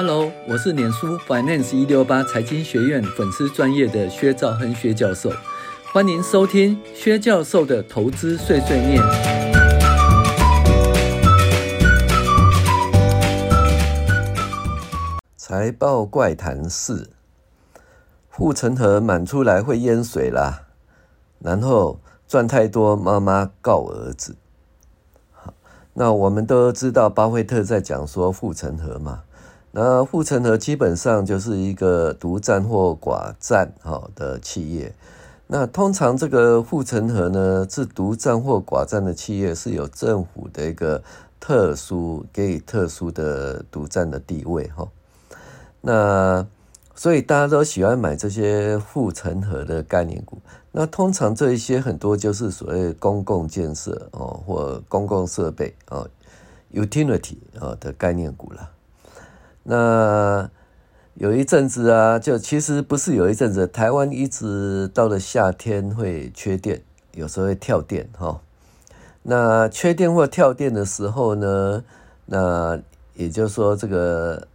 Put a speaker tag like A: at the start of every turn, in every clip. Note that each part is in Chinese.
A: Hello，我是脸书 Finance 一六八财经学院粉丝专业的薛兆亨薛教授，欢迎收听薛教授的投资碎碎念。
B: 财报怪谈四：护城河满出来会淹水啦，然后赚太多，妈妈告儿子。好，那我们都知道巴菲特在讲说护城河嘛。那护城河基本上就是一个独占或寡占好的企业。那通常这个护城河呢，是独占或寡占的企业是有政府的一个特殊给予特殊的独占的地位哈。那所以大家都喜欢买这些护城河的概念股。那通常这一些很多就是所谓公共建设哦，或公共设备哦，utility 啊的概念股了。那有一阵子啊，就其实不是有一阵子，台湾一直到了夏天会缺电，有时候会跳电哈。那缺电或跳电的时候呢，那也就是说这个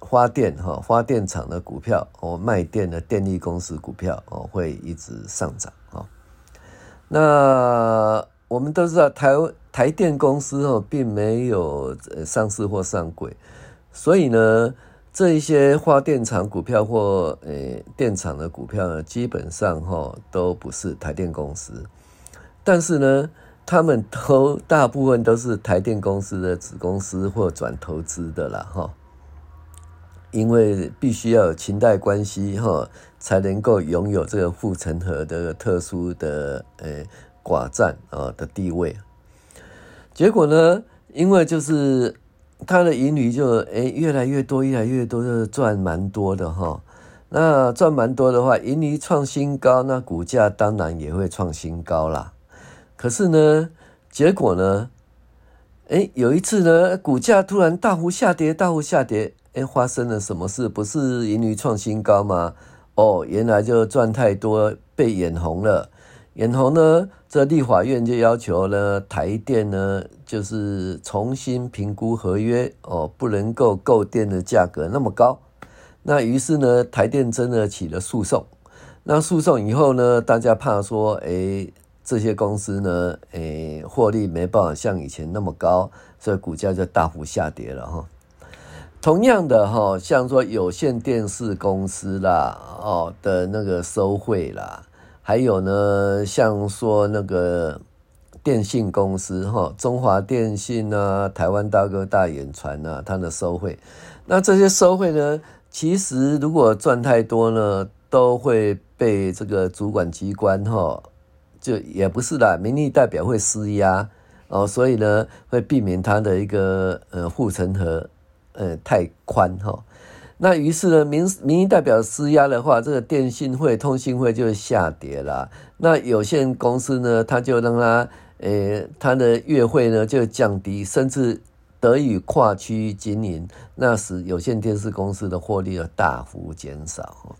B: 发电哈，发电厂的股票哦，卖电的电力公司股票哦，会一直上涨啊。那我们都知道台台电公司哦，并没有上市或上柜。所以呢，这一些发电厂股票或诶、电厂的股票呢，基本上哈都不是台电公司，但是呢，他们都大部分都是台电公司的子公司或转投资的啦哈，因为必须要有裙带关系哈，才能够拥有这个护城河的特殊的诶、寡占啊的地位。结果呢，因为就是。他的盈余就诶越来越多，越来越多，就赚蛮多的哈。那赚蛮多的话，盈余创新高，那股价当然也会创新高啦。可是呢，结果呢，诶有一次呢，股价突然大幅下跌，大幅下跌，诶发生了什么事？不是盈余创新高吗？哦，原来就赚太多，被眼红了。眼红呢，这立法院就要求呢，台电呢，就是重新评估合约哦，不能够购电的价格那么高。那于是呢，台电真的起了诉讼。那诉讼以后呢，大家怕说，哎，这些公司呢，哎，获利没办法像以前那么高，所以股价就大幅下跌了哈。同样的哈，像说有线电视公司啦，哦的那个收贿啦。还有呢，像说那个电信公司哈，中华电信啊，台湾大哥大远传啊，它的收贿，那这些收贿呢，其实如果赚太多呢，都会被这个主管机关哈，就也不是啦，民意代表会施压哦，所以呢，会避免它的一个呃护城河呃太宽哈。那于是呢，民民意代表施压的话，这个电信会、通信会就下跌了。那有限公司呢，他就让他，呃，他的月费呢就降低，甚至得以跨区经营，那使有线电视公司的获利要大幅减少。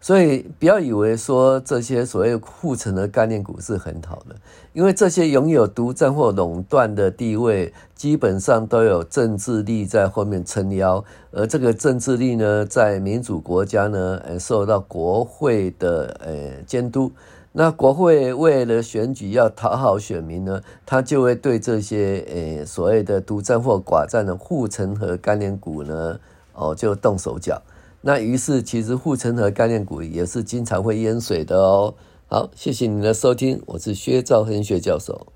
B: 所以不要以为说这些所谓护城的概念股是很好的，因为这些拥有独占或垄断的地位，基本上都有政治力在后面撑腰，而这个政治力呢，在民主国家呢，受到国会的呃监督。那国会为了选举要讨好选民呢，他就会对这些呃所谓的独占或寡占的护城河概念股呢，哦就动手脚。那于是，其实护城河概念股也是经常会淹水的哦。好，谢谢您的收听，我是薛兆亨薛教授。